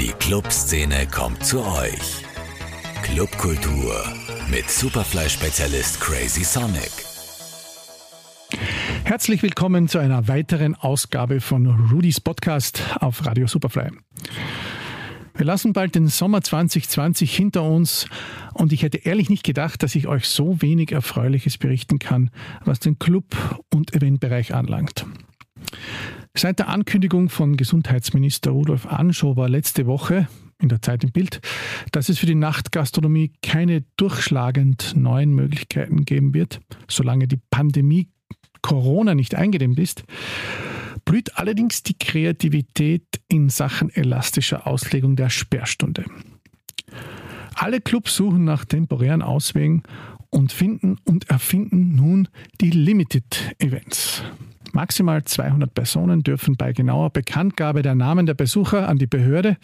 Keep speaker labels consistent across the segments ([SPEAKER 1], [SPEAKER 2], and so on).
[SPEAKER 1] Die Clubszene kommt zu euch. Clubkultur mit Superfly-Spezialist Crazy Sonic.
[SPEAKER 2] Herzlich willkommen zu einer weiteren Ausgabe von Rudys Podcast auf Radio Superfly. Wir lassen bald den Sommer 2020 hinter uns und ich hätte ehrlich nicht gedacht, dass ich euch so wenig Erfreuliches berichten kann, was den Club- und Eventbereich anlangt. Seit der Ankündigung von Gesundheitsminister Rudolf Anschober letzte Woche in der Zeit im Bild, dass es für die Nachtgastronomie keine durchschlagend neuen Möglichkeiten geben wird, solange die Pandemie Corona nicht eingedämmt ist, blüht allerdings die Kreativität in Sachen elastischer Auslegung der Sperrstunde. Alle Clubs suchen nach temporären Auswegen und finden und erfinden nun die Limited Events. Maximal 200 Personen dürfen bei genauer Bekanntgabe der Namen der Besucher an die Behörde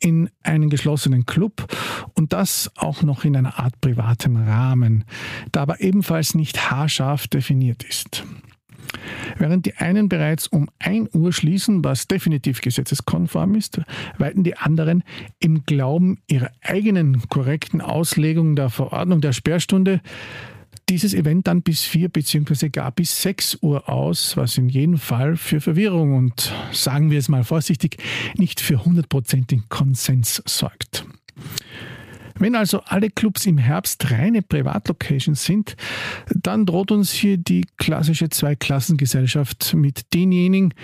[SPEAKER 2] in einen geschlossenen Club und das auch noch in einer Art privatem Rahmen, da aber ebenfalls nicht haarscharf definiert ist. Während die einen bereits um 1 Uhr schließen, was definitiv gesetzeskonform ist, weiten die anderen im Glauben ihrer eigenen korrekten Auslegung der Verordnung der Sperrstunde dieses Event dann bis 4 bzw. gar bis 6 Uhr aus, was in jedem Fall für Verwirrung und, sagen wir es mal vorsichtig, nicht für hundertprozentigen Konsens sorgt. Wenn also alle Clubs im Herbst reine Privatlocations sind, dann droht uns hier die klassische Zweiklassengesellschaft mit denjenigen,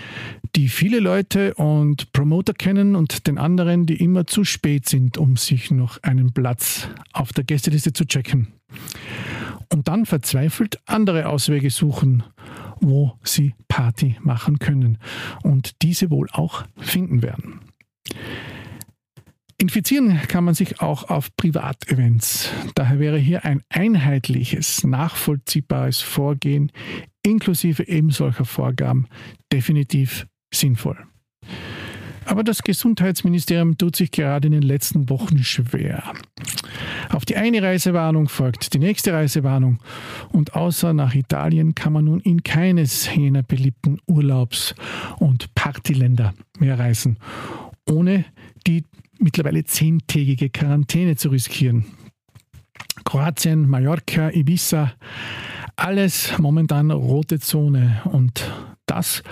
[SPEAKER 2] die viele Leute und Promoter kennen und den anderen, die immer zu spät sind, um sich noch einen Platz auf der Gästeliste zu checken und dann verzweifelt andere Auswege suchen, wo sie Party machen können und diese wohl auch finden werden. Infizieren kann man sich auch auf Privatevents. Daher wäre hier ein einheitliches, nachvollziehbares Vorgehen inklusive eben solcher Vorgaben definitiv sinnvoll. Aber das Gesundheitsministerium tut sich gerade in den letzten Wochen schwer. Auf die eine Reisewarnung folgt die nächste Reisewarnung und außer nach Italien kann man nun in keines jener beliebten Urlaubs- und Partyländer mehr reisen, ohne die mittlerweile zehntägige Quarantäne zu riskieren. Kroatien, Mallorca, Ibiza, alles momentan rote Zone und das,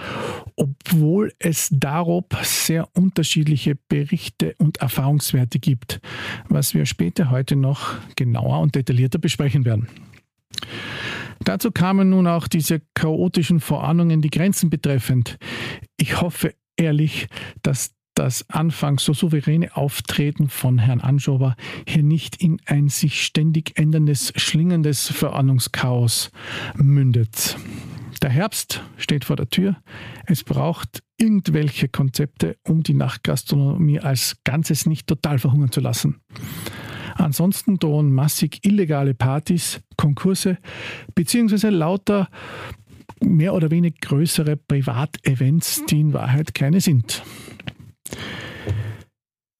[SPEAKER 2] obwohl es darob sehr unterschiedliche Berichte und Erfahrungswerte gibt, was wir später heute noch genauer und detaillierter besprechen werden. Dazu kamen nun auch diese chaotischen Vorahnungen die Grenzen betreffend. Ich hoffe ehrlich, dass das anfangs so souveräne Auftreten von Herrn Anschober hier nicht in ein sich ständig änderndes, schlingendes Verordnungschaos mündet. Der Herbst steht vor der Tür. Es braucht irgendwelche Konzepte, um die Nachtgastronomie als Ganzes nicht total verhungern zu lassen. Ansonsten drohen massig illegale Partys, Konkurse beziehungsweise lauter mehr oder weniger größere Privatevents, die in Wahrheit keine sind.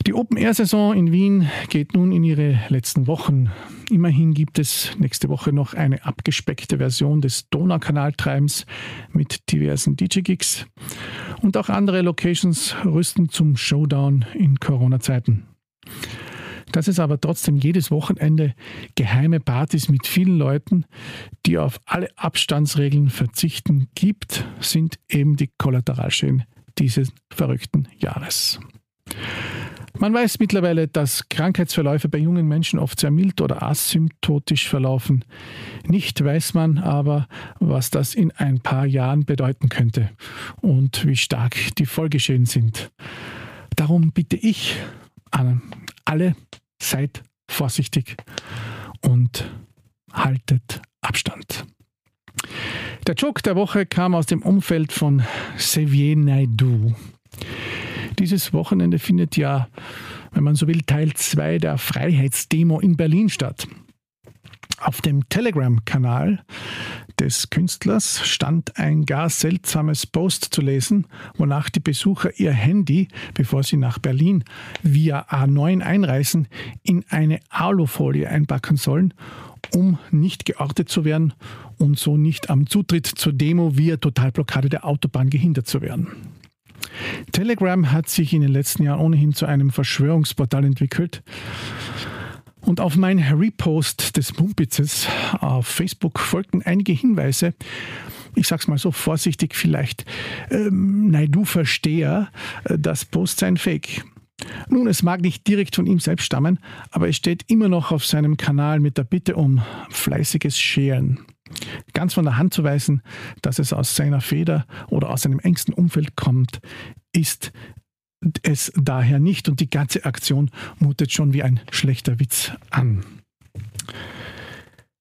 [SPEAKER 2] Die Open-Air-Saison in Wien geht nun in ihre letzten Wochen. Immerhin gibt es nächste Woche noch eine abgespeckte Version des Donaukanaltreibens mit diversen DJ-Gigs. Und auch andere Locations rüsten zum Showdown in Corona-Zeiten. Dass es aber trotzdem jedes Wochenende geheime Partys mit vielen Leuten, die auf alle Abstandsregeln verzichten, gibt, sind eben die Kollateralschäden dieses verrückten Jahres. Man weiß mittlerweile, dass Krankheitsverläufe bei jungen Menschen oft sehr mild oder asymptotisch verlaufen. Nicht weiß man aber, was das in ein paar Jahren bedeuten könnte und wie stark die Folgeschäden sind. Darum bitte ich an alle, seid vorsichtig und haltet Abstand. Der Joke der Woche kam aus dem Umfeld von Xavier Naidoo. Dieses Wochenende findet ja, wenn man so will, Teil 2 der Freiheitsdemo in Berlin statt. Auf dem Telegram-Kanal des Künstlers stand ein gar seltsames Post zu lesen, wonach die Besucher ihr Handy, bevor sie nach Berlin via A9 einreisen, in eine Alufolie einpacken sollen, um nicht geortet zu werden und so nicht am Zutritt zur Demo via Totalblockade der Autobahn gehindert zu werden. Telegram hat sich in den letzten Jahren ohnehin zu einem Verschwörungsportal entwickelt. Und auf mein Repost des Mumpitzes auf Facebook folgten einige Hinweise, ich sag's mal so vorsichtig, vielleicht ähm, Naidu-Versteher, äh, das Post sei ein Fake. Nun, es mag nicht direkt von ihm selbst stammen, aber es steht immer noch auf seinem Kanal mit der Bitte um fleißiges Scheren. Ganz von der Hand zu weisen, dass es aus seiner Feder oder aus seinem engsten Umfeld kommt, ist es daher nicht und die ganze Aktion mutet schon wie ein schlechter Witz an.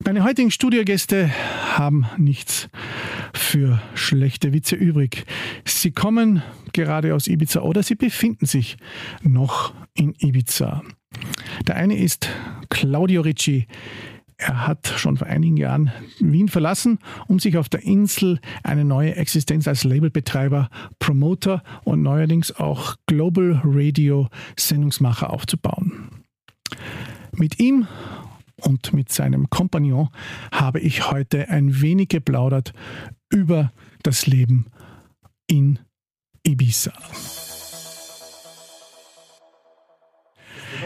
[SPEAKER 2] Meine heutigen Studiogäste haben nichts für schlechte Witze übrig. Sie kommen gerade aus Ibiza oder sie befinden sich noch in Ibiza. Der eine ist Claudio Ricci. Er hat schon vor einigen Jahren Wien verlassen, um sich auf der Insel eine neue Existenz als Labelbetreiber, Promoter und neuerdings auch Global Radio Sendungsmacher aufzubauen. Mit ihm und mit seinem Kompagnon habe ich heute ein wenig geplaudert über das Leben in Ibiza.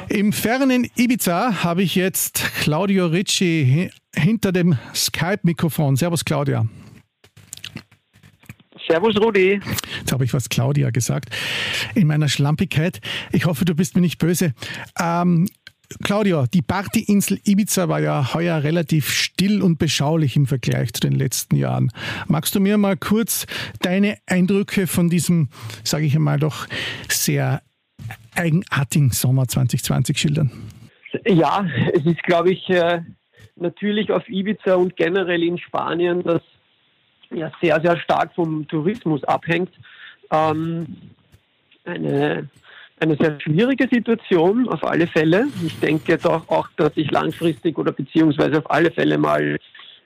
[SPEAKER 2] Im fernen Ibiza habe ich jetzt Claudio Ricci hinter dem Skype-Mikrofon. Servus, Claudia.
[SPEAKER 3] Servus, Rudi.
[SPEAKER 2] Jetzt habe ich was Claudia gesagt in meiner Schlampigkeit. Ich hoffe, du bist mir nicht böse. Ähm, Claudia, die Partyinsel Ibiza war ja heuer relativ still und beschaulich im Vergleich zu den letzten Jahren. Magst du mir mal kurz deine Eindrücke von diesem, sage ich einmal, doch sehr eigenartigen Sommer 2020 schildern?
[SPEAKER 3] Ja, es ist, glaube ich, äh, natürlich auf Ibiza und generell in Spanien, das ja sehr, sehr stark vom Tourismus abhängt. Ähm, eine eine sehr schwierige Situation auf alle Fälle. Ich denke doch auch, dass sich langfristig oder beziehungsweise auf alle Fälle mal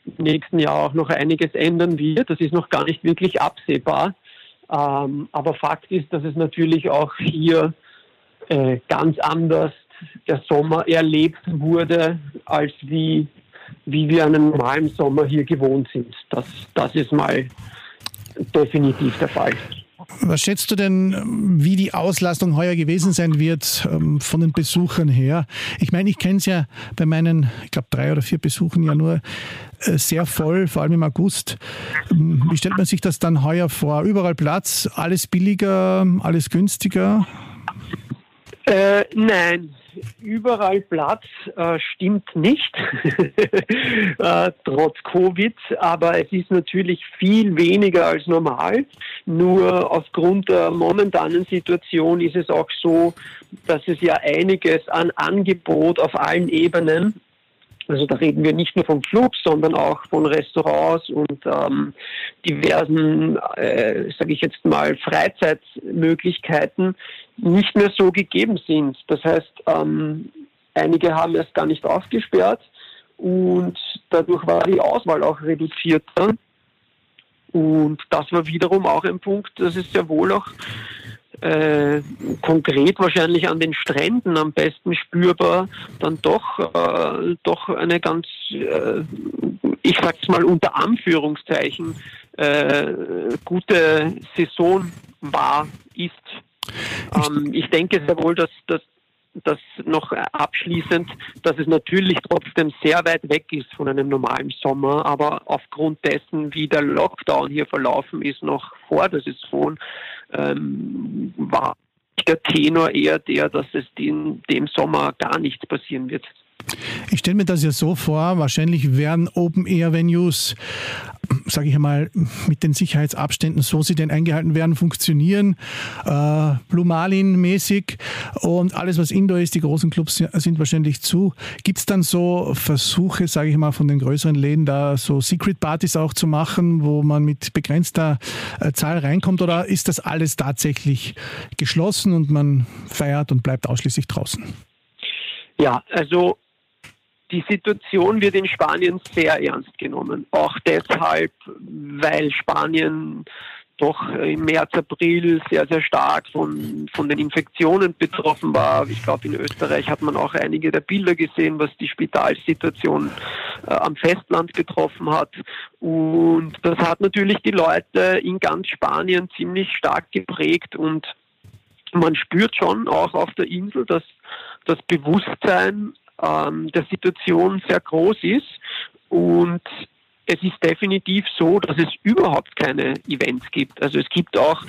[SPEAKER 3] im nächsten Jahr auch noch einiges ändern wird. Das ist noch gar nicht wirklich absehbar. Ähm, aber Fakt ist, dass es natürlich auch hier äh, ganz anders der Sommer erlebt wurde, als wie, wie wir einen normalen Sommer hier gewohnt sind. Das, das ist mal definitiv der Fall.
[SPEAKER 2] Was schätzt du denn, wie die Auslastung heuer gewesen sein wird ähm, von den Besuchern her? Ich meine, ich kenne es ja bei meinen, ich glaube, drei oder vier Besuchen ja nur äh, sehr voll, vor allem im August. Ähm, wie stellt man sich das dann heuer vor? Überall Platz, alles billiger, alles günstiger?
[SPEAKER 3] Äh, nein, überall Platz äh, stimmt nicht, äh, trotz Covid, aber es ist natürlich viel weniger als normal. Nur aufgrund der momentanen Situation ist es auch so, dass es ja einiges an Angebot auf allen Ebenen also da reden wir nicht nur vom Flug, sondern auch von Restaurants und ähm, diversen, äh, sage ich jetzt mal, Freizeitmöglichkeiten nicht mehr so gegeben sind. Das heißt, ähm, einige haben erst gar nicht aufgesperrt und dadurch war die Auswahl auch reduzierter. Und das war wiederum auch ein Punkt, dass es sehr wohl auch äh, konkret wahrscheinlich an den Stränden am besten spürbar, dann doch, äh, doch eine ganz, äh, ich sag's mal unter Anführungszeichen, äh, gute Saison war, ist. Ähm, ich denke sehr wohl, dass, dass das noch abschließend, dass es natürlich trotzdem sehr weit weg ist von einem normalen Sommer, aber aufgrund dessen, wie der Lockdown hier verlaufen ist, noch vor der Saison, ähm, war der Tenor eher der, dass es in dem Sommer gar nichts passieren wird.
[SPEAKER 2] Ich stelle mir das ja so vor, wahrscheinlich werden Open-Air-Venues, sage ich einmal, mit den Sicherheitsabständen, so sie denn eingehalten werden, funktionieren. Äh, Blue Marlin-mäßig und alles, was Indoor ist, die großen Clubs sind wahrscheinlich zu. Gibt es dann so Versuche, sage ich mal, von den größeren Läden, da so Secret-Partys auch zu machen, wo man mit begrenzter äh, Zahl reinkommt oder ist das alles tatsächlich geschlossen und man feiert und bleibt ausschließlich draußen?
[SPEAKER 3] Ja, also die Situation wird in Spanien sehr ernst genommen. Auch deshalb, weil Spanien doch im März, April sehr, sehr stark von, von den Infektionen betroffen war. Ich glaube, in Österreich hat man auch einige der Bilder gesehen, was die Spitalsituation äh, am Festland betroffen hat. Und das hat natürlich die Leute in ganz Spanien ziemlich stark geprägt und man spürt schon auch auf der Insel, dass das Bewusstsein ähm, der Situation sehr groß ist und es ist definitiv so, dass es überhaupt keine Events gibt. Also es gibt auch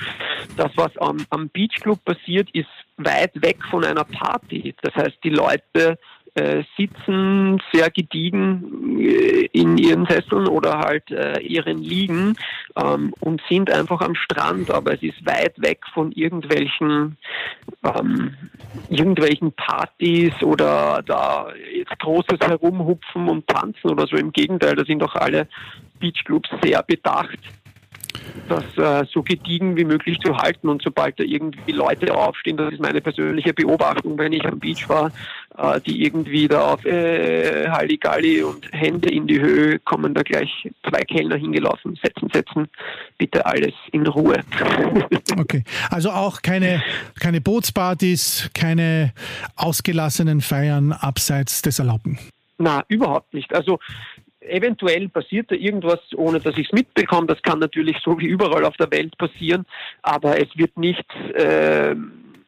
[SPEAKER 3] das, was am, am Beach Club passiert, ist weit weg von einer Party. Das heißt, die Leute äh, sitzen sehr gediegen äh, in ihren Sesseln oder halt äh, ihren Liegen ähm, und sind einfach am Strand, aber es ist weit weg von irgendwelchen ähm, irgendwelchen Partys oder da jetzt großes Herumhupfen und Tanzen oder so. Im Gegenteil, da sind auch alle Beachclubs sehr bedacht das äh, so gediegen wie möglich zu halten. Und sobald da irgendwie Leute aufstehen, das ist meine persönliche Beobachtung, wenn ich am Beach war, äh, die irgendwie da auf äh, Halligalli und Hände in die Höhe kommen, da gleich zwei Kellner hingelaufen, setzen, setzen, bitte alles in Ruhe.
[SPEAKER 2] okay, also auch keine, keine Bootspartys, keine ausgelassenen Feiern abseits des Erlaubten.
[SPEAKER 3] Na, überhaupt nicht. Also eventuell passiert da irgendwas, ohne dass ich es mitbekomme. Das kann natürlich so wie überall auf der Welt passieren, aber es wird nichts, äh,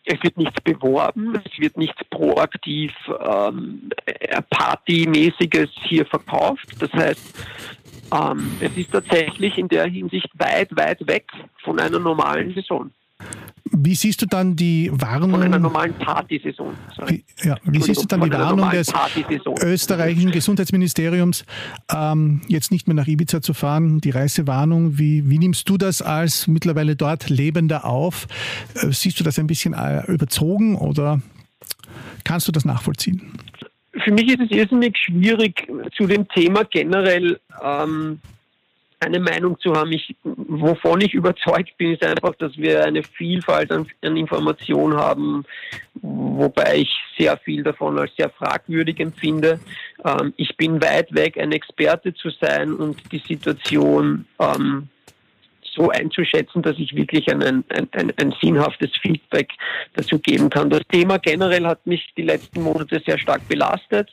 [SPEAKER 3] es wird nichts beworben, es wird nichts proaktiv ähm, Partymäßiges hier verkauft. Das heißt, ähm, es ist tatsächlich in der Hinsicht weit, weit weg von einer normalen Saison.
[SPEAKER 2] Wie siehst du dann die Warnung? Von
[SPEAKER 3] einer normalen Partysaison.
[SPEAKER 2] Wie, ja, wie siehst du dann die Warnung des österreichischen Gesundheitsministeriums, ähm, jetzt nicht mehr nach Ibiza zu fahren, die Reisewarnung? Wie, wie nimmst du das als mittlerweile dort Lebender auf? Äh, siehst du das ein bisschen äh, überzogen oder kannst du das nachvollziehen?
[SPEAKER 3] Für mich ist es irrsinnig schwierig, zu dem Thema generell ähm, eine Meinung zu haben. Ich, wovon ich überzeugt bin, ist einfach, dass wir eine Vielfalt an, an Informationen haben, wobei ich sehr viel davon als sehr fragwürdig empfinde. Ähm, ich bin weit weg, ein Experte zu sein und die Situation ähm, so einzuschätzen, dass ich wirklich ein, ein, ein, ein, sinnhaftes Feedback dazu geben kann. Das Thema generell hat mich die letzten Monate sehr stark belastet.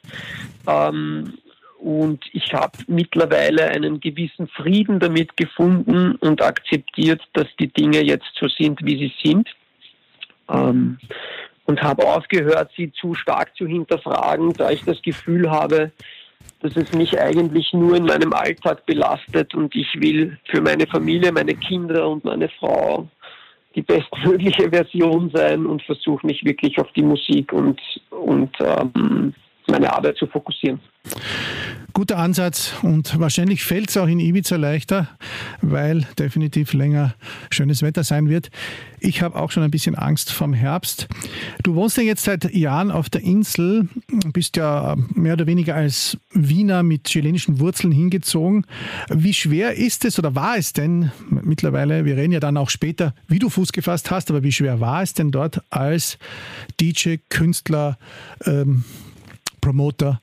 [SPEAKER 3] Ähm, und ich habe mittlerweile einen gewissen Frieden damit gefunden und akzeptiert, dass die Dinge jetzt so sind, wie sie sind. Ähm, und habe aufgehört, sie zu stark zu hinterfragen, da ich das Gefühl habe, dass es mich eigentlich nur in meinem Alltag belastet und ich will für meine Familie, meine Kinder und meine Frau die bestmögliche Version sein und versuche mich wirklich auf die Musik und, und ähm, meine Arbeit zu fokussieren
[SPEAKER 2] guter Ansatz und wahrscheinlich fällt es auch in Ibiza leichter, weil definitiv länger schönes Wetter sein wird. Ich habe auch schon ein bisschen Angst vom Herbst. Du wohnst ja jetzt seit Jahren auf der Insel, bist ja mehr oder weniger als Wiener mit chilenischen Wurzeln hingezogen. Wie schwer ist es oder war es denn mittlerweile, wir reden ja dann auch später, wie du Fuß gefasst hast, aber wie schwer war es denn dort als DJ, Künstler, ähm, Promoter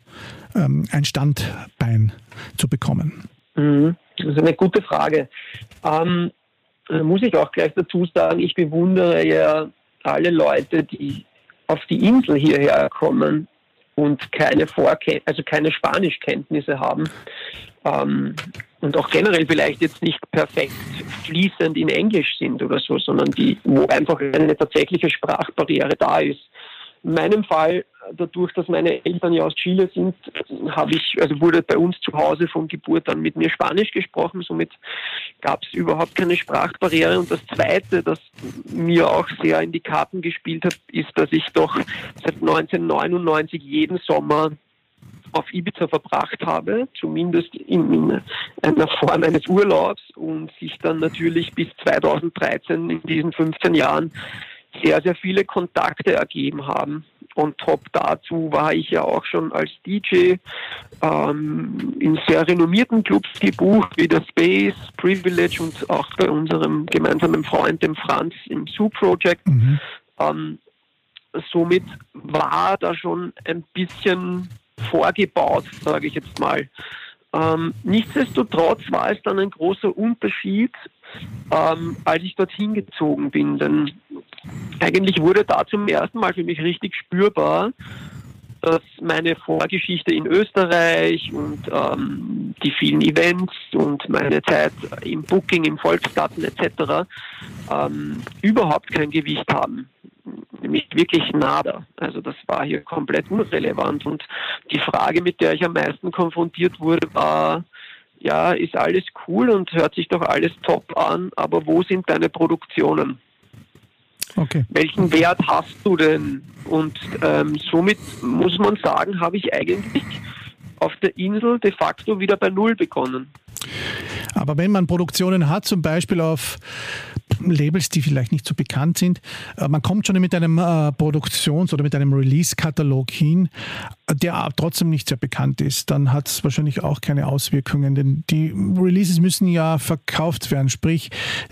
[SPEAKER 2] ähm, ein Standbein zu bekommen?
[SPEAKER 3] Mhm. Das ist eine gute Frage. Ähm, muss ich auch gleich dazu sagen, ich bewundere ja alle Leute, die auf die Insel hierher kommen und keine Vorken also keine Spanischkenntnisse haben ähm, und auch generell vielleicht jetzt nicht perfekt fließend in Englisch sind oder so, sondern die, wo einfach eine tatsächliche Sprachbarriere da ist. In meinem Fall, dadurch, dass meine Eltern ja aus Chile sind, habe ich, also wurde bei uns zu Hause von Geburt an mit mir Spanisch gesprochen. Somit gab es überhaupt keine Sprachbarriere. Und das Zweite, das mir auch sehr in die Karten gespielt hat, ist, dass ich doch seit 1999 jeden Sommer auf Ibiza verbracht habe, zumindest in, in, einer Form eines Urlaubs und sich dann natürlich bis 2013 in diesen 15 Jahren sehr, sehr viele Kontakte ergeben haben. Und top dazu war ich ja auch schon als DJ ähm, in sehr renommierten Clubs gebucht, wie der Space, Privilege und auch bei unserem gemeinsamen Freund, dem Franz, im Zoo Project. Mhm. Ähm, somit war da schon ein bisschen vorgebaut, sage ich jetzt mal, Ähm, nichtsdestotrotz war es dann ein großer Unterschied, ähm, als ich dorthin gezogen bin. Denn eigentlich wurde da zum ersten Mal für mich richtig spürbar, dass meine Vorgeschichte in Österreich und ähm, die vielen Events und meine Zeit im Booking, im Volksgarten etc. Ähm, überhaupt kein Gewicht haben. Nämlich wirklich nada. Also das war hier komplett unrelevant. Und die Frage, mit der ich am meisten konfrontiert wurde, war, ja, ist alles cool und hört sich doch alles top an, aber wo sind deine Produktionen? Okay. Welchen Wert hast du denn? Und ähm, somit muss man sagen, habe ich eigentlich auf der Insel de facto wieder bei Null begonnen.
[SPEAKER 2] Aber wenn man Produktionen hat, zum Beispiel auf Labels, die vielleicht nicht so bekannt sind, äh, man kommt schon mit einem äh, Produktions- oder mit einem Release-Katalog hin, der trotzdem nicht sehr bekannt ist, dann hat es wahrscheinlich auch keine Auswirkungen, denn die Releases müssen ja verkauft werden, sprich,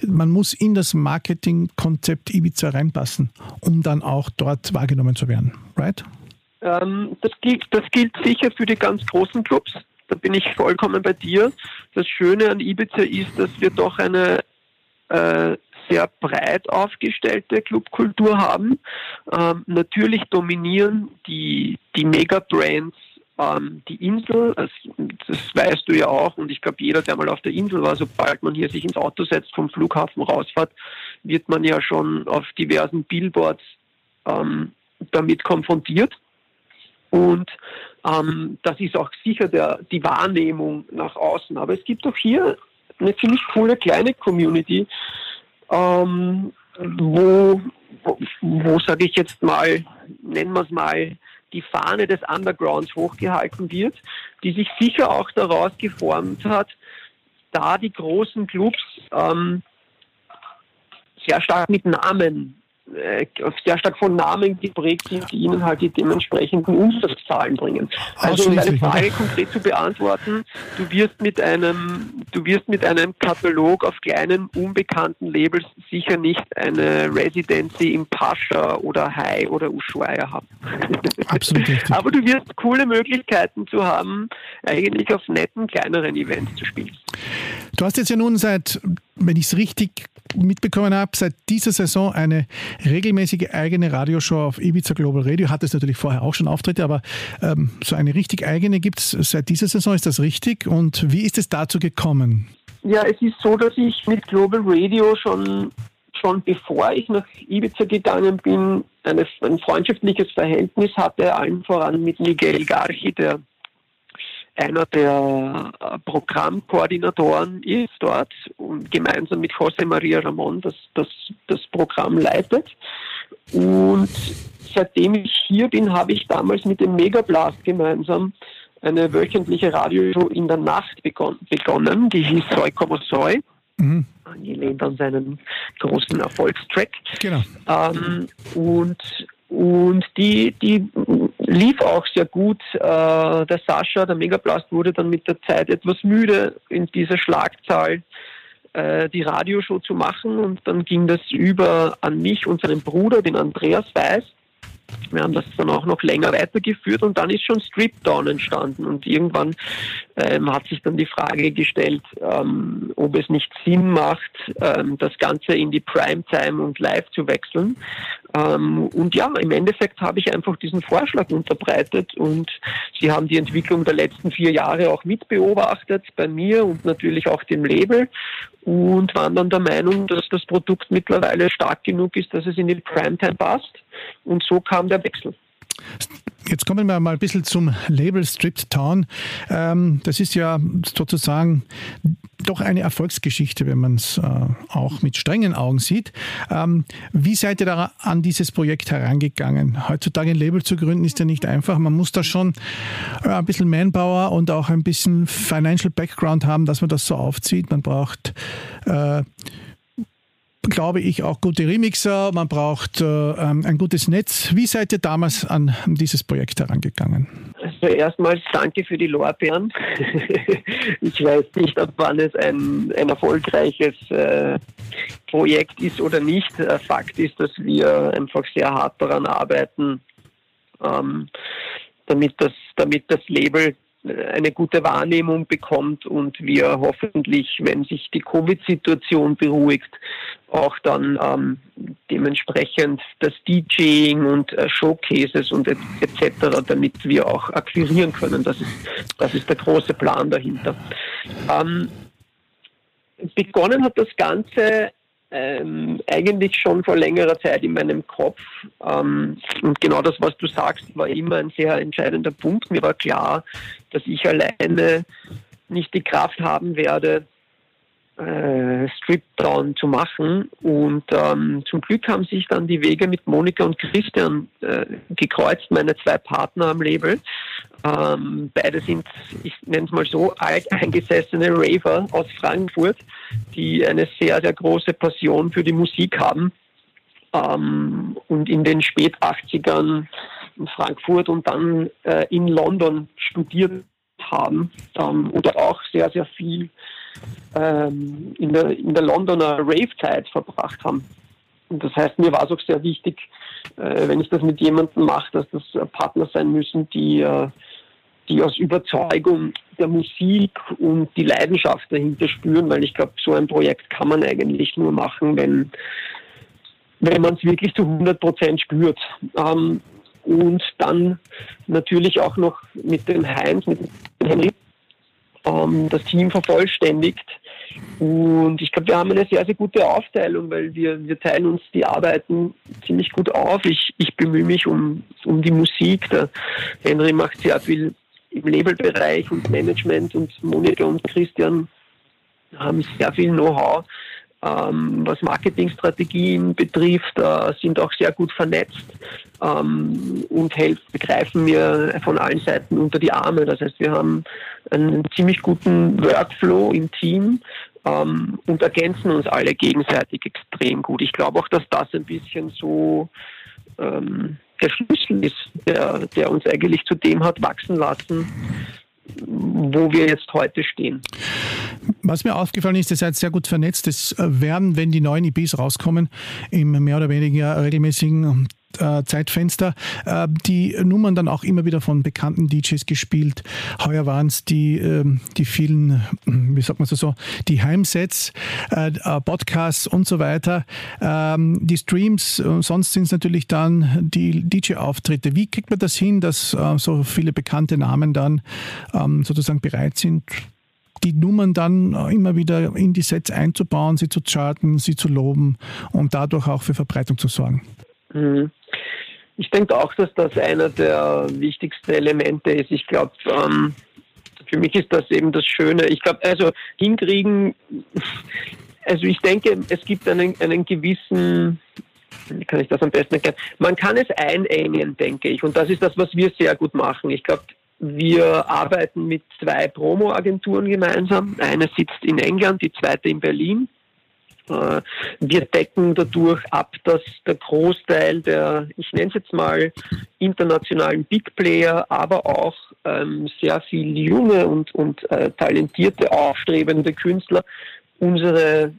[SPEAKER 2] man muss in das Marketingkonzept Ibiza reinpassen, um dann auch dort wahrgenommen zu werden, right?
[SPEAKER 3] Ähm, das, gilt, das gilt sicher für die ganz großen Clubs da bin ich vollkommen bei dir. Das Schöne an Ibiza ist, dass wir doch eine äh, sehr breit aufgestellte Clubkultur haben. Ähm, natürlich dominieren die, die Mega-Brands ähm, die Insel, das, das, weißt du ja auch, und ich glaube, jeder, der mal auf der Insel war, sobald man hier sich ins Auto setzt, vom Flughafen rausfährt, wird man ja schon auf diversen Billboards ähm, damit konfrontiert. Und ähm, das ist auch sicher der, die Wahrnehmung nach außen. Aber es gibt auch hier eine ziemlich coole kleine Community, ähm, wo, wo, wo sage ich jetzt mal, nennen wir es mal, die Fahne des Undergrounds hochgehalten wird, die sich sicher auch daraus geformt hat, da die großen Clubs ähm, sehr stark mit Namen äh, sehr stark von Namen geprägt sind, die ihnen halt die dementsprechenden Umsatzzahlen bringen. Also um deine Frage konkret zu beantworten, du wirst mit einem, du wirst mit einem Katalog auf kleinen, unbekannten Labels sicher nicht eine Residency im Pascha oder High oder Ushuaia haben. Absolut richtig. Aber du wirst coole Möglichkeiten zu haben, eigentlich auf netten, kleineren Events zu spielen.
[SPEAKER 2] Du hast jetzt ja nun seit, wenn ich es richtig mitbekommen habe, seit dieser Saison eine regelmäßige eigene Radioshow auf Ibiza Global Radio. Hat es natürlich vorher auch schon Auftritte, aber ähm, so eine richtig eigene gibt es seit dieser Saison. Ist das richtig? Und wie ist es dazu gekommen?
[SPEAKER 3] Ja, es ist so, dass ich mit Global Radio schon schon bevor ich nach Ibiza gegangen bin, eine, ein freundschaftliches Verhältnis hatte, allen voran mit Miguel Garchi, der einer der äh, Programmkoordinatoren ist dort und gemeinsam mit José María Ramón das, das, das Programm leitet. Und seitdem ich hier bin, habe ich damals mit dem Megablast gemeinsam eine wöchentliche Radioshow in der Nacht begonnen, die hieß Soy como Soy. Mhm. Angelehnt an seinen großen Erfolgstrack. Genau. Ähm, und und die, die lief auch sehr gut. Äh, der Sascha, der Megablast, wurde dann mit der Zeit etwas müde in dieser Schlagzahl äh, die Radioshow zu machen. Und dann ging das über an mich und seinen Bruder, den Andreas Weiß. Wir haben das dann auch noch länger weitergeführt und dann ist schon Strip Down entstanden und irgendwann ähm, hat sich dann die Frage gestellt, ähm, ob es nicht Sinn macht, ähm, das Ganze in die Primetime und Live zu wechseln. Ähm, und ja, im Endeffekt habe ich einfach diesen Vorschlag unterbreitet und Sie haben die Entwicklung der letzten vier Jahre auch mitbeobachtet bei mir und natürlich auch dem Label und waren dann der Meinung, dass das Produkt mittlerweile stark genug ist, dass es in die Primetime passt. Und so kam der Wechsel.
[SPEAKER 2] Jetzt kommen wir mal ein bisschen zum Label Stripped Town. Ähm, das ist ja sozusagen doch eine Erfolgsgeschichte, wenn man es äh, auch mit strengen Augen sieht. Ähm, wie seid ihr da an dieses Projekt herangegangen? Heutzutage ein Label zu gründen ist ja nicht einfach. Man muss da schon äh, ein bisschen Manpower und auch ein bisschen Financial Background haben, dass man das so aufzieht. Man braucht äh, glaube ich, auch gute Remixer, man braucht äh, ähm, ein gutes Netz. Wie seid ihr damals an dieses Projekt herangegangen?
[SPEAKER 3] Also erstmals danke für die Lorbeeren. ich weiß nicht, ob wann es ein, ein erfolgreiches äh, Projekt ist oder nicht. Äh, Fakt ist, dass wir einfach sehr hart daran arbeiten, ähm, damit, das, damit das Label eine gute Wahrnehmung bekommt und wir hoffentlich, wenn sich die Covid-Situation beruhigt, auch dann ähm, dementsprechend das DJing und äh, Showcases und etc., damit wir auch akquirieren können. Das ist, das ist der große Plan dahinter. Ähm, begonnen hat das Ganze ähm, eigentlich schon vor längerer Zeit in meinem Kopf. Ähm, und genau das, was du sagst, war immer ein sehr entscheidender Punkt. Mir war klar, dass ich alleine nicht die Kraft haben werde, äh, Strip-Down zu machen. Und ähm, zum Glück haben sich dann die Wege mit Monika und Christian äh, gekreuzt, meine zwei Partner am Label. Ähm, beide sind, ich nenne es mal so, alt eingesessene Raver aus Frankfurt, die eine sehr, sehr große Passion für die Musik haben. Ähm, und in den spät 80ern in Frankfurt und dann äh, in London studiert haben ähm, oder auch sehr, sehr viel ähm, in, der, in der Londoner Rave-Zeit verbracht haben. Und das heißt, mir war es auch sehr wichtig, äh, wenn ich das mit jemandem mache, dass das Partner sein müssen, die, äh, die aus Überzeugung der Musik und die Leidenschaft dahinter spüren, weil ich glaube, so ein Projekt kann man eigentlich nur machen, wenn, wenn man es wirklich zu 100 Prozent spürt. Ähm, und dann natürlich auch noch mit dem Heinz, mit dem Henry, ähm, das Team vervollständigt. Und ich glaube, wir haben eine sehr, sehr gute Aufteilung, weil wir, wir teilen uns die Arbeiten ziemlich gut auf. Ich, ich bemühe mich um, um die Musik. Der Henry macht sehr viel im Labelbereich und Management und Monika und Christian haben sehr viel Know-how. Ähm, was Marketingstrategien betrifft, äh, sind auch sehr gut vernetzt ähm, und helfen, greifen mir von allen Seiten unter die Arme. Das heißt, wir haben einen ziemlich guten Workflow im Team ähm, und ergänzen uns alle gegenseitig extrem gut. Ich glaube auch, dass das ein bisschen so ähm, der Schlüssel ist, der, der uns eigentlich zu dem hat wachsen lassen, wo wir jetzt heute stehen.
[SPEAKER 2] Was mir aufgefallen ist, ihr seid sehr gut vernetzt. Es werden, wenn die neuen EPs rauskommen, im mehr oder weniger regelmäßigen äh, Zeitfenster, äh, die Nummern dann auch immer wieder von bekannten DJs gespielt. Heuer waren es die, äh, die vielen, wie sagt man so, die Heimsets, äh, äh, Podcasts und so weiter. Ähm, die Streams, äh, sonst sind es natürlich dann die DJ-Auftritte. Wie kriegt man das hin, dass so viele bekannte Namen dann ähm, sozusagen bereit sind, die Nummern dann immer wieder in die Sets einzubauen, sie zu charten, sie zu loben und dadurch auch für Verbreitung zu sorgen?
[SPEAKER 3] Mhm. Ich denke auch, dass das einer der wichtigsten Elemente ist. Ich glaube, ähm, für mich ist das eben das Schöne. Ich glaube, also hinkriegen, also ich denke, es gibt einen, einen gewissen, wie kann ich das am besten erklären? Man kann es einengen, denke ich. Und das ist das, was wir sehr gut machen. Ich glaube, wir arbeiten mit zwei Promo-Agenturen gemeinsam. Eine sitzt in England, die zweite in Berlin. Äh, wir decken dadurch ab, dass der Großteil der, ich nenne es jetzt mal, internationalen Big Player, aber auch ähm, sehr viele junge und, und äh, talentierte, aufstrebende Künstler unsere,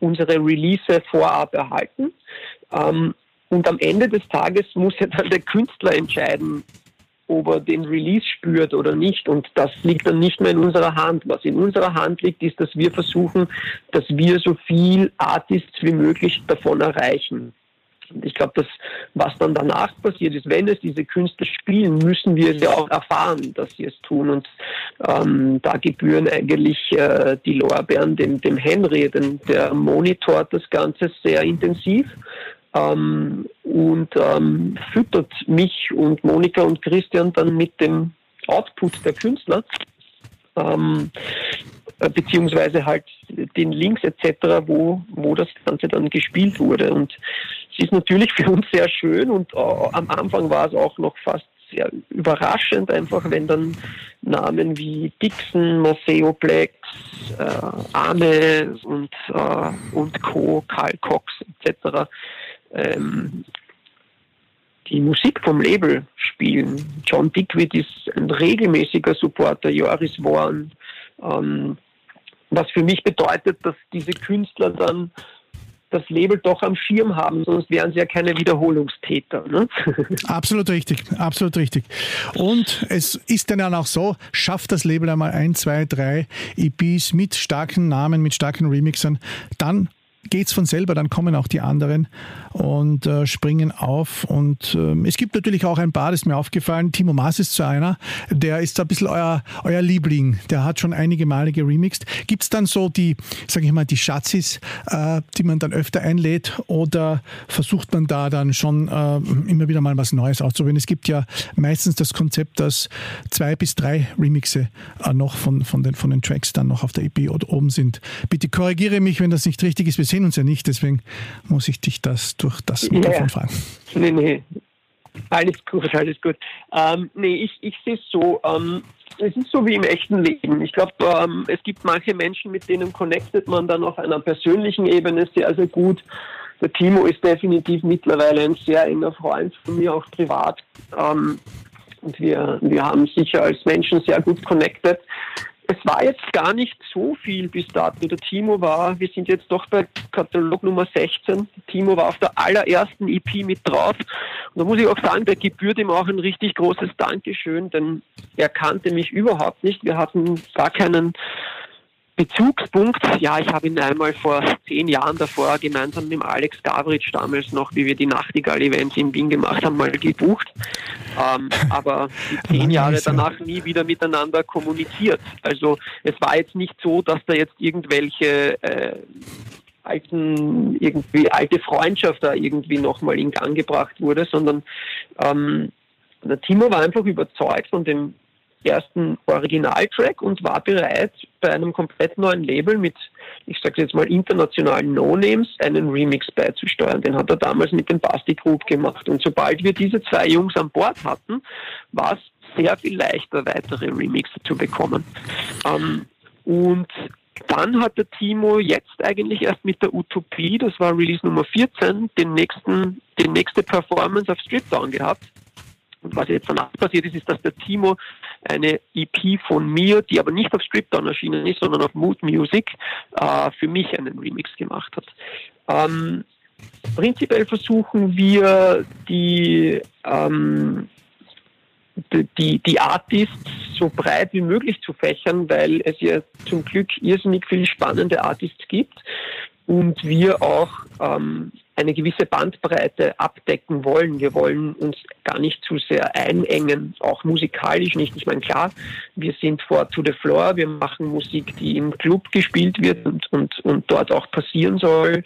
[SPEAKER 3] unsere Release vorab erhalten. Ähm, und am Ende des Tages muss ja dann der Künstler entscheiden, ob er den Release spürt oder nicht. Und das liegt dann nicht mehr in unserer Hand. Was in unserer Hand liegt, ist, dass wir versuchen, dass wir so viel Artists wie möglich davon erreichen. Und ich glaube, dass was dann danach passiert ist, wenn es diese Künstler spielen, müssen wir es ja auch erfahren, dass sie es tun. Und ähm, da gebühren eigentlich äh, die Lorbeeren dem, dem Henry, denn der monitort das Ganze sehr intensiv ähm, und ähm, füttert mich und Monika und Christian dann mit dem Output der Künstler. Ähm, äh, beziehungsweise halt den Links etc., wo, wo das Ganze dann gespielt wurde. Und es ist natürlich für uns sehr schön und äh, am Anfang war es auch noch fast sehr überraschend, einfach wenn dann Namen wie Dixon, Maceo Plex, äh, Arne und, äh, und Co., Karl Cox etc ähm, die Musik vom Label spielen. John Dickwitt ist ein regelmäßiger Supporter, Joris Warren, ähm, was für mich bedeutet, dass diese Künstler dann das Label doch am Schirm haben, sonst wären sie ja keine Wiederholungstäter. Ne?
[SPEAKER 2] Absolut richtig, absolut richtig. Und es ist dann auch so, schafft das Label einmal ein, zwei, drei EPs mit starken Namen, mit starken Remixern, dann geht es von selber, dann kommen auch die anderen und äh, springen auf. Und äh, es gibt natürlich auch ein paar, das ist mir aufgefallen. Timo Maas ist so einer, der ist ein bisschen euer, euer Liebling. Der hat schon einige Male geremixed. Gibt es dann so die, sage ich mal, die Schatzis, äh, die man dann öfter einlädt oder versucht man da dann schon äh, immer wieder mal was Neues auszuprobieren? Es gibt ja meistens das Konzept, dass zwei bis drei Remixe äh, noch von, von, den, von den Tracks dann noch auf der EP oder oben sind. Bitte korrigiere mich, wenn das nicht richtig ist. Wir sehen uns ja nicht, deswegen muss ich dich das durch das Mikrofon ja, fragen.
[SPEAKER 3] Nee, nee. Alles gut, alles gut. Ähm, nee, ich, ich sehe es so. Ähm, es ist so wie im echten Leben. Ich glaube, ähm, es gibt manche Menschen, mit denen connectet man dann auf einer persönlichen Ebene sehr, sehr gut. Der Timo ist definitiv mittlerweile ein sehr enger Freund von mir, auch privat. Ähm, und wir, wir haben sicher als Menschen sehr gut connected es war jetzt gar nicht so viel bis dato. Der Timo war, wir sind jetzt doch bei Katalog Nummer 16. Timo war auf der allerersten EP mit drauf. Und da muss ich auch sagen, der gebührt ihm auch ein richtig großes Dankeschön, denn er kannte mich überhaupt nicht. Wir hatten gar keinen Bezugspunkt, ja, ich habe ihn einmal vor zehn Jahren davor gemeinsam mit dem Alex Gavritsch damals noch, wie wir die Nachtigall-Events in Wien gemacht haben, mal gebucht. Ähm, aber zehn Jahre danach nie wieder miteinander kommuniziert. Also es war jetzt nicht so, dass da jetzt irgendwelche äh, alten, irgendwie alte Freundschaft da irgendwie nochmal in Gang gebracht wurde, sondern ähm, der Timo war einfach überzeugt von dem ersten Originaltrack und war bereit, bei einem komplett neuen Label mit, ich sage jetzt mal, internationalen No-Names einen Remix beizusteuern. Den hat er damals mit dem Basti Group gemacht. Und sobald wir diese zwei Jungs an Bord hatten, war es sehr viel leichter, weitere Remixer zu bekommen. Ähm, und dann hat der Timo jetzt eigentlich erst mit der Utopie, das war Release Nummer 14, den nächsten, die nächste Performance auf Strip Down gehabt. Und was jetzt danach passiert ist, ist, dass der Timo eine EP von mir, die aber nicht auf Stripdown erschienen ist, sondern auf Mood Music, äh, für mich einen Remix gemacht hat. Ähm, prinzipiell versuchen wir die, ähm, die, die Artists so breit wie möglich zu fächern, weil es ja zum Glück irrsinnig viele spannende Artists gibt und wir auch ähm, eine gewisse Bandbreite abdecken wollen. Wir wollen uns gar nicht zu sehr einengen, auch musikalisch nicht. Ich meine, klar, wir sind vor to the floor, wir machen Musik, die im Club gespielt wird und, und, und dort auch passieren soll.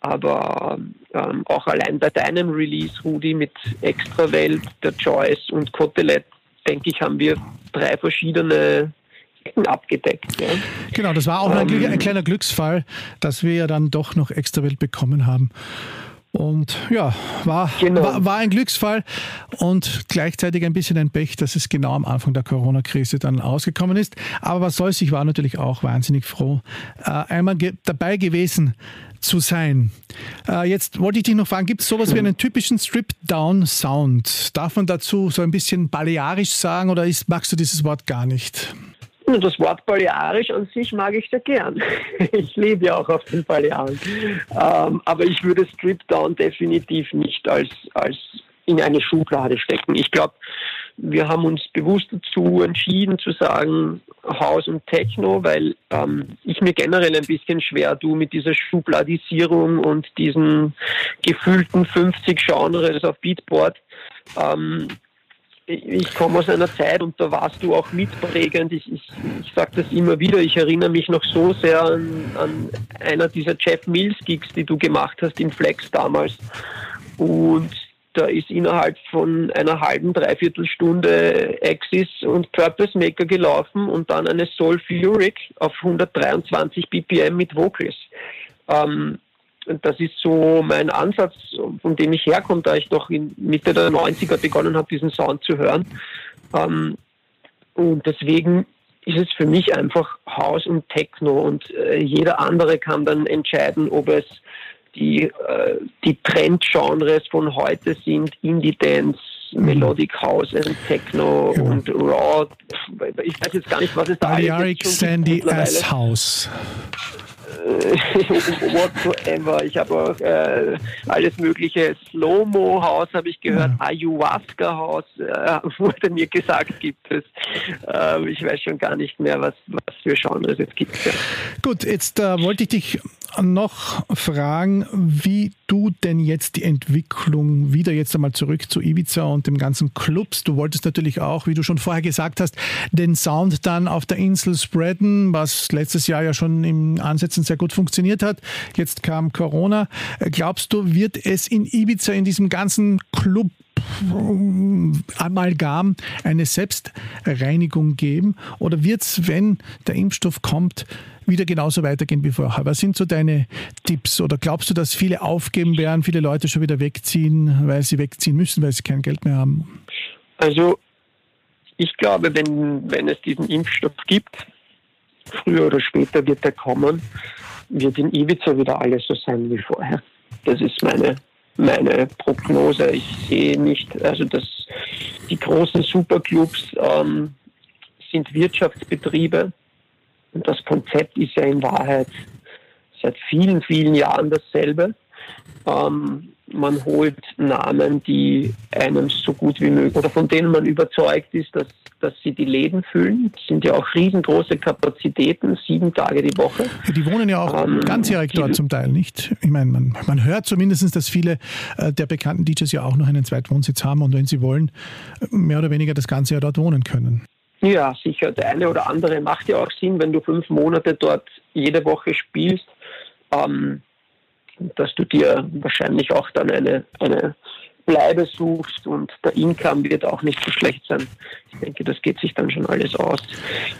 [SPEAKER 3] Aber ähm, auch allein bei deinem Release, Rudi, mit Extrawelt, der Choice und Kotelett, denke ich, haben wir drei verschiedene Ecken abgedeckt. Ja.
[SPEAKER 2] Genau, das war auch ein, ähm, ein, kleiner Glücksfall, dass wir ja dann doch noch extra Welt bekommen haben. Und ja, war, genau. war, war, ein Glücksfall und gleichzeitig ein bisschen ein Pech, dass es genau am Anfang der Corona-Krise dann ausgekommen ist. Aber was soll's, ich war natürlich auch wahnsinnig froh, äh, einmal ge dabei gewesen zu sein. Äh, jetzt wollte ich dich noch fragen, gibt es sowas wie einen typischen Strip-Down-Sound? Darf man dazu so ein bisschen balearisch sagen oder ist, magst du dieses Wort gar nicht?
[SPEAKER 3] Das Wort Balearisch an sich mag ich sehr gern. Ich lebe ja auch auf den Balearen. Ähm, aber ich würde Strip Down definitiv nicht als, als in eine Schublade stecken. Ich glaube, wir haben uns bewusst dazu entschieden zu sagen Haus und Techno, weil ähm, ich mir generell ein bisschen schwer tue mit dieser Schubladisierung und diesen gefühlten 50 Genres auf Beatboard. Ähm, ich komme aus einer Zeit und da warst du auch mitprägend. Ich, ich, ich sage das immer wieder, ich erinnere mich noch so sehr an, an einer dieser Jeff Mills Gigs, die du gemacht hast in Flex damals. Und da ist innerhalb von einer halben, dreiviertel Stunde Axis und Purpose Maker gelaufen und dann eine Soul Furyk auf 123 BPM mit Vocals. Ähm, das ist so mein Ansatz, von dem ich herkomme, da ich doch in Mitte der 90er begonnen habe, diesen Sound zu hören. Ähm, und deswegen ist es für mich einfach House und Techno und äh, jeder andere kann dann entscheiden, ob es die, äh, die Trendgenres von heute sind, Indie Dance. Melodic House und Techno genau. und Raw. Ich weiß jetzt gar nicht, was es da
[SPEAKER 2] Balearic Sandy S House.
[SPEAKER 3] whatsoever. Ich habe auch äh, alles mögliche Slow-Mo-Haus, habe ich gehört, ja. Ayahuasca-Haus, äh, wurde mir gesagt, gibt es. Äh, ich weiß schon gar nicht mehr, was, was für Genres es gibt. Ja.
[SPEAKER 2] Gut, jetzt äh, wollte ich dich noch fragen, wie du denn jetzt die Entwicklung wieder jetzt einmal zurück zu Ibiza und dem ganzen Clubs. Du wolltest natürlich auch, wie du schon vorher gesagt hast, den Sound dann auf der Insel spreaden, was letztes Jahr ja schon im Ansätzen sehr gut funktioniert hat. Jetzt kam Corona. Glaubst du, wird es in Ibiza in diesem ganzen Club Amalgam eine Selbstreinigung geben? Oder wird es, wenn der Impfstoff kommt, wieder genauso weitergehen wie vorher? Was sind so deine Tipps? Oder glaubst du, dass viele aufgeben werden, viele Leute schon wieder wegziehen, weil sie wegziehen müssen, weil sie kein Geld mehr haben?
[SPEAKER 3] Also ich glaube, wenn, wenn es diesen Impfstoff gibt, früher oder später wird er kommen, wird in Ibiza wieder alles so sein wie vorher. Das ist meine, meine Prognose. Ich sehe nicht, also dass die großen Superclubs ähm, sind Wirtschaftsbetriebe, und das Konzept ist ja in Wahrheit seit vielen, vielen Jahren dasselbe. Ähm, man holt Namen, die einem so gut wie möglich oder von denen man überzeugt ist, dass, dass sie die Läden füllen. Das sind ja auch riesengroße Kapazitäten, sieben Tage die Woche.
[SPEAKER 2] Die wohnen ja auch ähm, ganzjährig dort zum Teil, nicht? Ich meine, man, man hört zumindest, dass viele äh, der bekannten DJs ja auch noch einen Zweitwohnsitz haben und wenn sie wollen, mehr oder weniger das ganze Jahr dort wohnen können.
[SPEAKER 3] Ja, sicher. Der eine oder andere macht ja auch Sinn, wenn du fünf Monate dort jede Woche spielst, ähm, dass du dir wahrscheinlich auch dann eine, eine Bleibe suchst und der Income wird auch nicht so schlecht sein. Ich denke, das geht sich dann schon alles aus.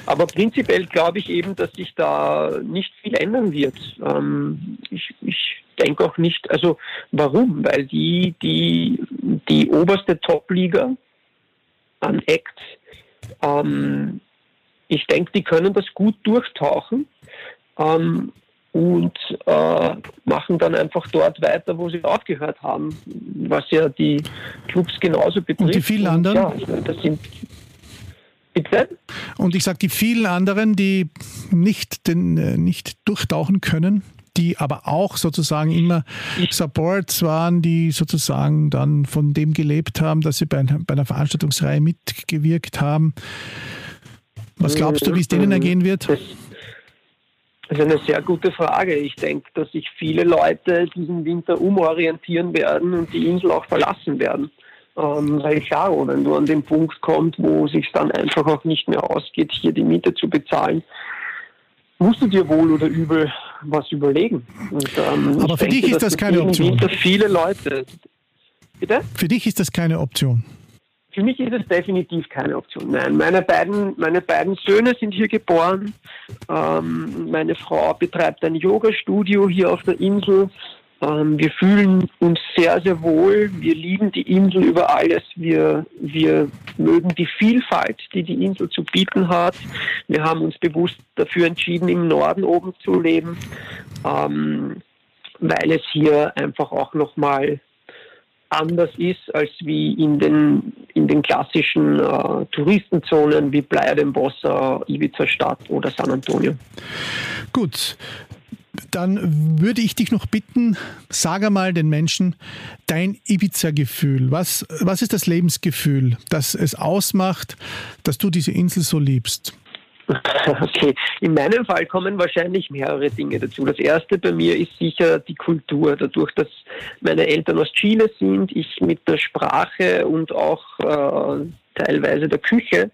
[SPEAKER 3] Aber prinzipiell glaube ich eben, dass sich da nicht viel ändern wird. Ähm, ich, ich denke auch nicht, also warum? Weil die, die, die oberste Top-Liga an Acts ähm, ich denke, die können das gut durchtauchen ähm, und äh, machen dann einfach dort weiter, wo sie aufgehört haben, was ja die Clubs genauso betrifft.
[SPEAKER 2] Und die vielen anderen? Ja,
[SPEAKER 3] das sind Bitte?
[SPEAKER 2] Und ich sage, die vielen anderen, die nicht, den, äh, nicht durchtauchen können, die aber auch sozusagen immer Supports waren, die sozusagen dann von dem gelebt haben, dass sie bei, bei einer Veranstaltungsreihe mitgewirkt haben. Was glaubst du, wie es denen ergehen wird?
[SPEAKER 3] Das ist eine sehr gute Frage. Ich denke, dass sich viele Leute diesen Winter umorientieren werden und die Insel auch verlassen werden. Ähm, weil klar, wenn du an den Punkt kommst, wo es sich dann einfach auch nicht mehr ausgeht, hier die Miete zu bezahlen, musst du dir wohl oder übel was überlegen.
[SPEAKER 2] Und, ähm, Aber für denke, dich ist das keine Option.
[SPEAKER 3] Viele Leute.
[SPEAKER 2] Bitte? Für dich ist das keine Option.
[SPEAKER 3] Für mich ist es definitiv keine Option. Nein, meine beiden, meine beiden Söhne sind hier geboren. Ähm, meine Frau betreibt ein Yoga-Studio hier auf der Insel. Ähm, wir fühlen uns sehr, sehr wohl. Wir lieben die Insel über alles. Wir, wir mögen die Vielfalt, die die Insel zu bieten hat. Wir haben uns bewusst dafür entschieden, im Norden oben zu leben, ähm, weil es hier einfach auch nochmal anders ist als wie in den, in den klassischen äh, Touristenzonen wie Playa del Bossa, Ibiza Stadt oder San Antonio.
[SPEAKER 2] Gut, dann würde ich dich noch bitten, sag einmal den Menschen dein Ibiza-Gefühl. Was, was ist das Lebensgefühl, das es ausmacht, dass du diese Insel so liebst?
[SPEAKER 3] Okay, in meinem Fall kommen wahrscheinlich mehrere Dinge dazu. Das erste bei mir ist sicher die Kultur. Dadurch, dass meine Eltern aus Chile sind, ich mit der Sprache und auch äh, teilweise der Küche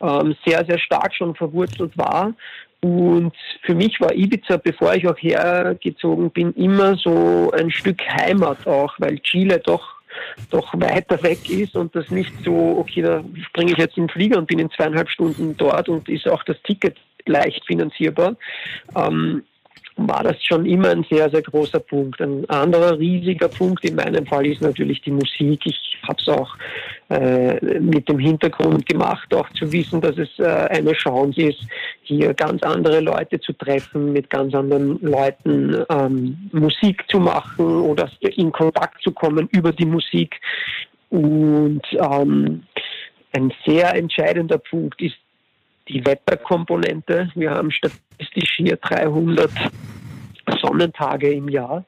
[SPEAKER 3] ähm, sehr, sehr stark schon verwurzelt war und für mich war Ibiza, bevor ich auch hergezogen bin, immer so ein Stück Heimat auch, weil Chile doch doch weiter weg ist und das nicht so, okay, da springe ich jetzt in den Flieger und bin in zweieinhalb Stunden dort und ist auch das Ticket leicht finanzierbar. Ähm, war das schon immer ein sehr, sehr großer Punkt. Ein anderer riesiger Punkt in meinem Fall ist natürlich die Musik. Ich habe es auch äh, mit dem Hintergrund gemacht, auch zu wissen, dass es äh, eine Chance ist, hier ganz andere Leute zu treffen, mit ganz anderen Leuten ähm, Musik zu machen oder in Kontakt zu kommen über die Musik. Und ähm, ein sehr entscheidender Punkt ist die Wetterkomponente. Wir haben statistisch hier 300 Sonnentage im Jahr.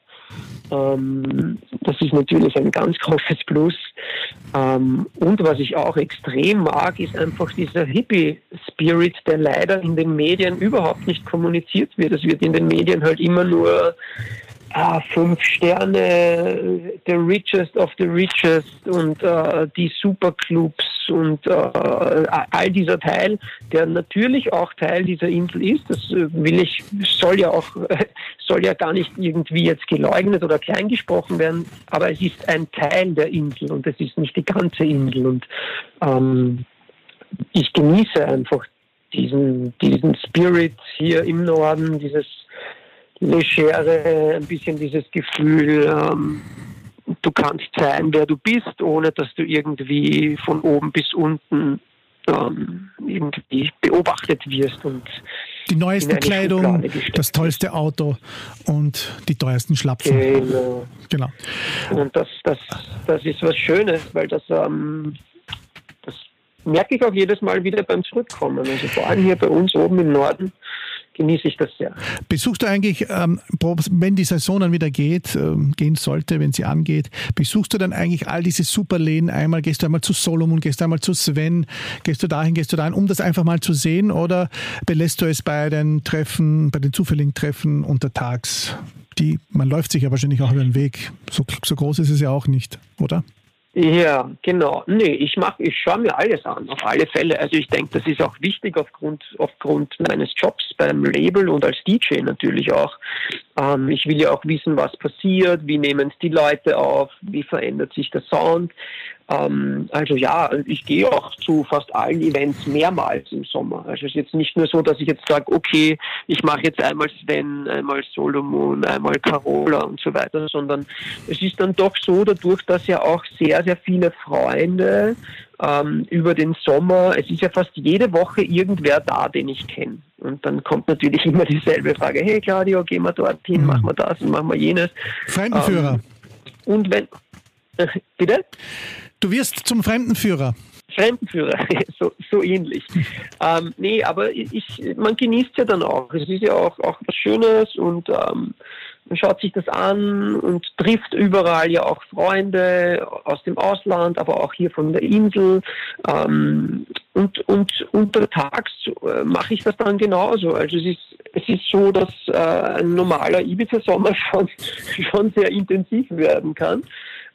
[SPEAKER 3] Ähm, das ist natürlich ein ganz großes Plus. Ähm, und was ich auch extrem mag, ist einfach dieser Hippie-Spirit, der leider in den Medien überhaupt nicht kommuniziert wird. Es wird in den Medien halt immer nur ah, fünf Sterne, the richest of the richest und äh, die Superclubs und äh, all dieser Teil, der natürlich auch Teil dieser Insel ist, das äh, will ich, soll ja auch, soll ja gar nicht irgendwie jetzt geleugnet oder kleingesprochen werden, aber es ist ein Teil der Insel und es ist nicht die ganze Insel. Und ähm, ich genieße einfach diesen, diesen Spirit hier im Norden, dieses Legere, ein bisschen dieses Gefühl, ähm, du kannst sein, wer du bist, ohne dass du irgendwie von oben bis unten ähm, irgendwie beobachtet wirst und
[SPEAKER 2] die neueste Kleidung, das tollste Auto und die teuersten Schlapfen. Genau.
[SPEAKER 3] genau. Und das, das, das ist was Schönes, weil das, ähm, das merke ich auch jedes Mal wieder beim Zurückkommen. Also vor allem hier bei uns oben im Norden genieße ich das sehr.
[SPEAKER 2] Besuchst du eigentlich, ähm, wenn die Saison dann wieder geht, ähm, gehen sollte, wenn sie angeht, besuchst du dann eigentlich all diese Superläden einmal? Gehst du einmal zu Solomon, gehst du einmal zu Sven, gehst du dahin, gehst du dahin, um das einfach mal zu sehen? Oder belässt du es bei den Treffen, bei den zufälligen Treffen untertags? Die, man läuft sich ja wahrscheinlich auch über den Weg. So, so groß ist es ja auch nicht, oder?
[SPEAKER 3] Ja, genau. Nee, ich mach, ich schaue mir alles an, auf alle Fälle. Also ich denke, das ist auch wichtig aufgrund, aufgrund meines Jobs beim Label und als DJ natürlich auch. Ähm, ich will ja auch wissen, was passiert, wie nehmen es die Leute auf, wie verändert sich der Sound. Ähm, also ja, ich gehe auch zu fast allen Events mehrmals im Sommer. Also es ist jetzt nicht nur so, dass ich jetzt sage, okay, ich mache jetzt einmal Sven, einmal Solomon, einmal Carola und so weiter, sondern es ist dann doch so, dadurch, dass ja auch sehr, sehr viele Freunde ähm, über den Sommer, es ist ja fast jede Woche irgendwer da, den ich kenne. Und dann kommt natürlich immer dieselbe Frage, hey Claudio, gehen wir dorthin, mhm. machen wir das und machen wir jenes.
[SPEAKER 2] Fremdenführer. Ähm,
[SPEAKER 3] und wenn, äh, bitte?
[SPEAKER 2] Du wirst zum Fremdenführer.
[SPEAKER 3] Fremdenführer, so, so ähnlich. Ähm, nee, aber ich, man genießt ja dann auch. Es ist ja auch, auch was Schönes und ähm, man schaut sich das an und trifft überall ja auch Freunde aus dem Ausland, aber auch hier von der Insel. Ähm, und, und untertags äh, mache ich das dann genauso. Also es ist, es ist so, dass äh, ein normaler Ibiza-Sommer schon, schon sehr intensiv werden kann.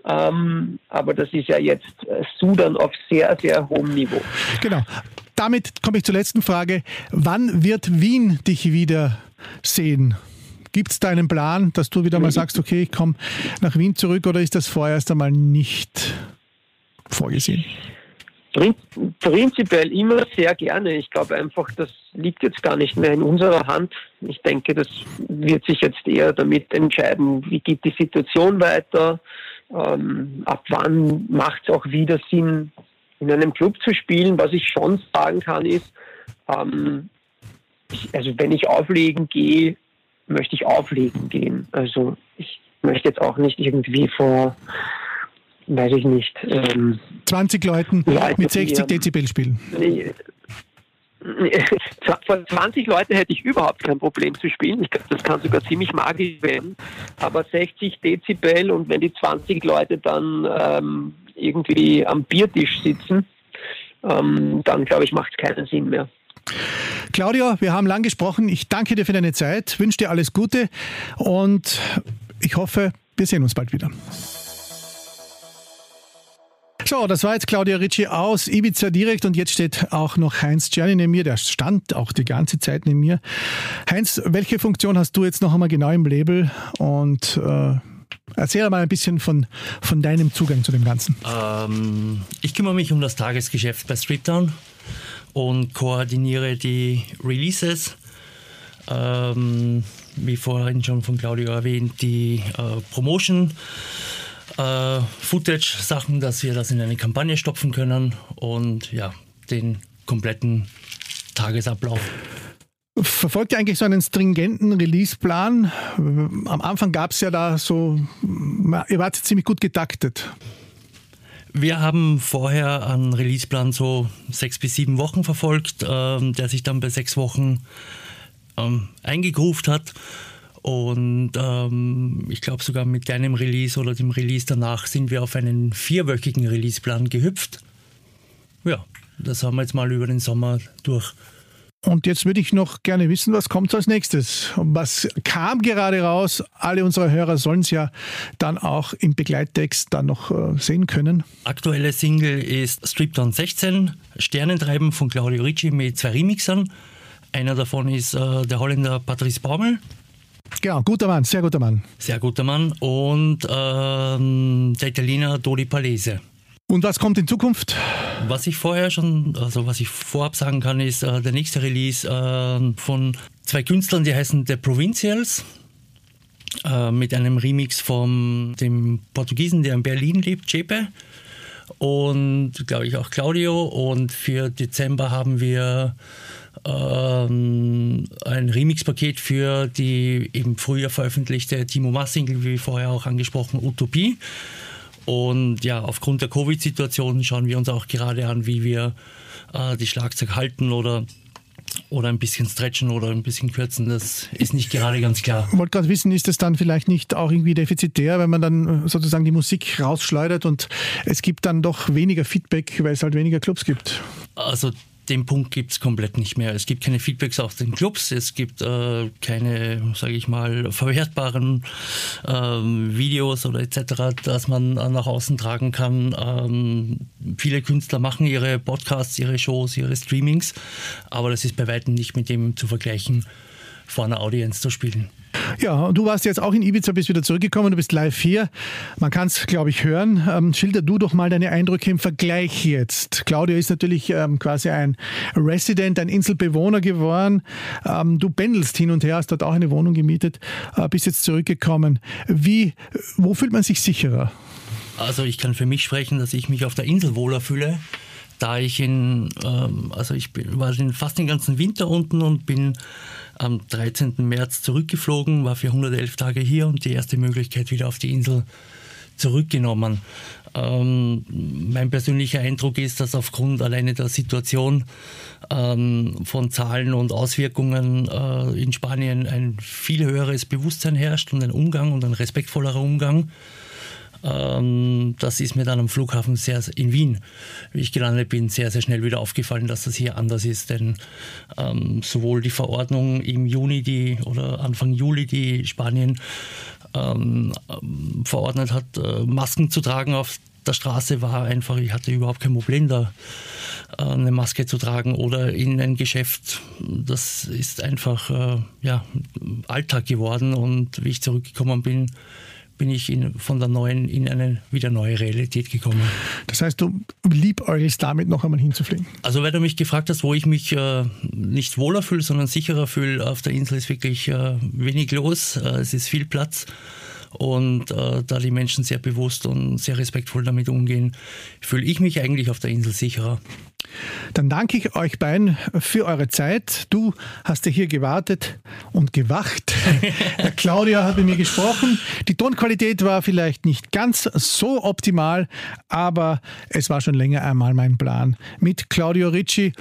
[SPEAKER 3] Ähm, aber das ist ja jetzt äh, Sudan auf sehr, sehr hohem Niveau.
[SPEAKER 2] Genau. Damit komme ich zur letzten Frage. Wann wird Wien dich wieder sehen? Gibt es da einen Plan, dass du wieder mal sagst, okay, ich komme nach Wien zurück oder ist das vorerst einmal nicht vorgesehen?
[SPEAKER 3] Prinzipiell immer sehr gerne. Ich glaube einfach, das liegt jetzt gar nicht mehr in unserer Hand. Ich denke, das wird sich jetzt eher damit entscheiden, wie geht die Situation weiter, ähm, ab wann macht es auch wieder Sinn, in einem Club zu spielen. Was ich schon sagen kann, ist, ähm, ich, also wenn ich auflegen gehe, möchte ich auflegen gehen. Also ich möchte jetzt auch nicht irgendwie vor, weiß ich nicht,
[SPEAKER 2] ähm, 20 Leuten Leute, mit 60 Dezibel spielen. Nee,
[SPEAKER 3] Von 20 Leuten hätte ich überhaupt kein Problem zu spielen. Ich glaube, das kann sogar ziemlich magisch werden. Aber 60 Dezibel und wenn die 20 Leute dann ähm, irgendwie am Biertisch sitzen, ähm, dann glaube ich, macht es keinen Sinn mehr.
[SPEAKER 2] Claudio, wir haben lang gesprochen. Ich danke dir für deine Zeit, wünsche dir alles Gute und ich hoffe, wir sehen uns bald wieder. So, das war jetzt Claudia Ricci aus Ibiza direkt und jetzt steht auch noch Heinz Gianni neben mir. Der stand auch die ganze Zeit neben mir. Heinz, welche Funktion hast du jetzt noch einmal genau im Label und äh, Erzähl mal ein bisschen von, von deinem Zugang zu dem Ganzen.
[SPEAKER 4] Ähm, ich kümmere mich um das Tagesgeschäft bei Streetdown und koordiniere die Releases. Ähm, wie vorhin schon von Claudio erwähnt, die äh, Promotion äh, Footage-Sachen, dass wir das in eine Kampagne stopfen können und ja, den kompletten Tagesablauf.
[SPEAKER 2] Verfolgt ihr eigentlich so einen stringenten Release-Plan? Am Anfang gab es ja da so, ihr wart ziemlich gut getaktet.
[SPEAKER 4] Wir haben vorher einen Releaseplan so sechs bis sieben Wochen verfolgt, ähm, der sich dann bei sechs Wochen ähm, eingegruft hat. Und ähm, ich glaube sogar mit deinem Release oder dem Release danach sind wir auf einen vierwöchigen Releaseplan gehüpft. Ja, das haben wir jetzt mal über den Sommer durch.
[SPEAKER 2] Und jetzt würde ich noch gerne wissen, was kommt als nächstes? Was kam gerade raus? Alle unsere Hörer sollen es ja dann auch im Begleittext dann noch äh, sehen können.
[SPEAKER 4] Aktuelle Single ist Strip Down 16, Sternentreiben von Claudio Ricci mit zwei Remixern. Einer davon ist äh, der Holländer Patrice Baumel.
[SPEAKER 2] Genau, guter Mann, sehr guter Mann.
[SPEAKER 4] Sehr guter Mann. Und ähm, der Italiener Dodi Palese.
[SPEAKER 2] Und was kommt in Zukunft?
[SPEAKER 4] Was ich vorher schon, also was ich vorab sagen kann, ist äh, der nächste Release äh, von zwei Künstlern, die heißen The Provincials, äh, mit einem Remix von dem Portugiesen, der in Berlin lebt, Chepe. Und glaube ich auch Claudio. Und für Dezember haben wir ähm, ein Remix-Paket für die im Frühjahr veröffentlichte Timo Mass-Single, wie vorher auch angesprochen, Utopie. Und ja, aufgrund der Covid-Situation schauen wir uns auch gerade an, wie wir äh, die Schlagzeug halten oder oder ein bisschen stretchen oder ein bisschen kürzen, das ist nicht gerade ganz klar.
[SPEAKER 2] Ich wollte gerade wissen, ist das dann vielleicht nicht auch irgendwie defizitär, wenn man dann sozusagen die Musik rausschleudert und es gibt dann doch weniger Feedback, weil es halt weniger Clubs gibt?
[SPEAKER 4] Also den Punkt gibt es komplett nicht mehr. Es gibt keine Feedbacks aus den Clubs, es gibt äh, keine, sage ich mal, verwertbaren ähm, Videos oder etc., dass man nach außen tragen kann. Ähm, viele Künstler machen ihre Podcasts, ihre Shows, ihre Streamings, aber das ist bei weitem nicht mit dem zu vergleichen, vor einer Audience zu spielen.
[SPEAKER 2] Ja, du warst jetzt auch in Ibiza, bist wieder zurückgekommen, du bist live hier. Man kann es, glaube ich, hören. Ähm, schilder du doch mal deine Eindrücke im Vergleich jetzt. Claudio ist natürlich ähm, quasi ein Resident, ein Inselbewohner geworden. Ähm, du pendelst hin und her, hast dort auch eine Wohnung gemietet, äh, bist jetzt zurückgekommen. Wie, wo fühlt man sich sicherer?
[SPEAKER 4] Also ich kann für mich sprechen, dass ich mich auf der Insel wohler fühle da ich in, ähm, also ich bin, war fast den ganzen Winter unten und bin am 13. März zurückgeflogen, war für 111 Tage hier und die erste Möglichkeit wieder auf die Insel zurückgenommen. Ähm, mein persönlicher Eindruck ist, dass aufgrund alleine der Situation ähm, von Zahlen und Auswirkungen äh, in Spanien ein viel höheres Bewusstsein herrscht und ein Umgang und ein respektvollerer Umgang das ist mir dann am Flughafen sehr, in Wien, wie ich gelandet bin, sehr, sehr schnell wieder aufgefallen, dass das hier anders ist. Denn ähm, sowohl die Verordnung im Juni die, oder Anfang Juli, die Spanien ähm, verordnet hat, äh, Masken zu tragen auf der Straße, war einfach, ich hatte überhaupt kein Problem da äh, eine Maske zu tragen oder in ein Geschäft. Das ist einfach äh, ja, Alltag geworden und wie ich zurückgekommen bin, bin ich in, von der neuen in eine wieder neue Realität gekommen.
[SPEAKER 2] Das heißt, du liebäugelst damit noch einmal hinzufliegen?
[SPEAKER 4] Also, weil du mich gefragt hast, wo ich mich äh, nicht wohler fühle, sondern sicherer fühle, auf der Insel ist wirklich äh, wenig los, äh, es ist viel Platz. Und äh, da die Menschen sehr bewusst und sehr respektvoll damit umgehen, fühle ich mich eigentlich auf der Insel sicherer.
[SPEAKER 2] Dann danke ich euch beiden für eure Zeit. Du hast ja hier gewartet und gewacht. Claudia hat mit mir gesprochen. Die Tonqualität war vielleicht nicht ganz so optimal, aber es war schon länger einmal mein Plan, mit Claudio Ricci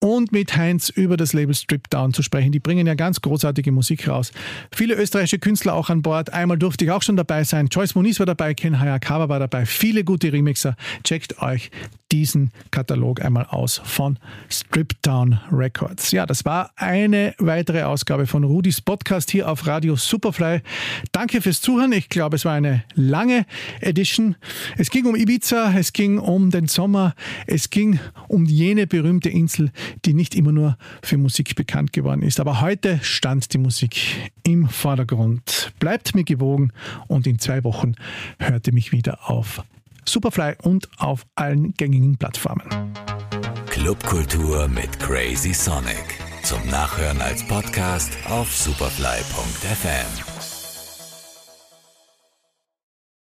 [SPEAKER 2] und mit Heinz über das Label Strip Down zu sprechen. Die bringen ja ganz großartige Musik raus. Viele österreichische Künstler auch an Bord. Einmal durfte ich auch schon dabei sein. Joyce Moniz war dabei, Ken Hayakawa war dabei. Viele gute Remixer. Checkt euch diesen Katalog einmal aus von Strip Down Records. Ja, das war eine weitere Ausgabe von Rudis Podcast hier auf Radio Superfly. Danke fürs Zuhören. Ich glaube, es war eine lange Edition. Es ging um Ibiza, es ging um den Sommer, es ging um jene berühmte Insel, die nicht immer nur für Musik bekannt geworden ist. Aber heute stand die Musik im Vordergrund. Bleibt mir gewogen und in zwei Wochen hört ihr mich wieder auf Superfly und auf allen gängigen Plattformen.
[SPEAKER 1] Clubkultur mit Crazy Sonic. Zum Nachhören als Podcast auf superfly.fm.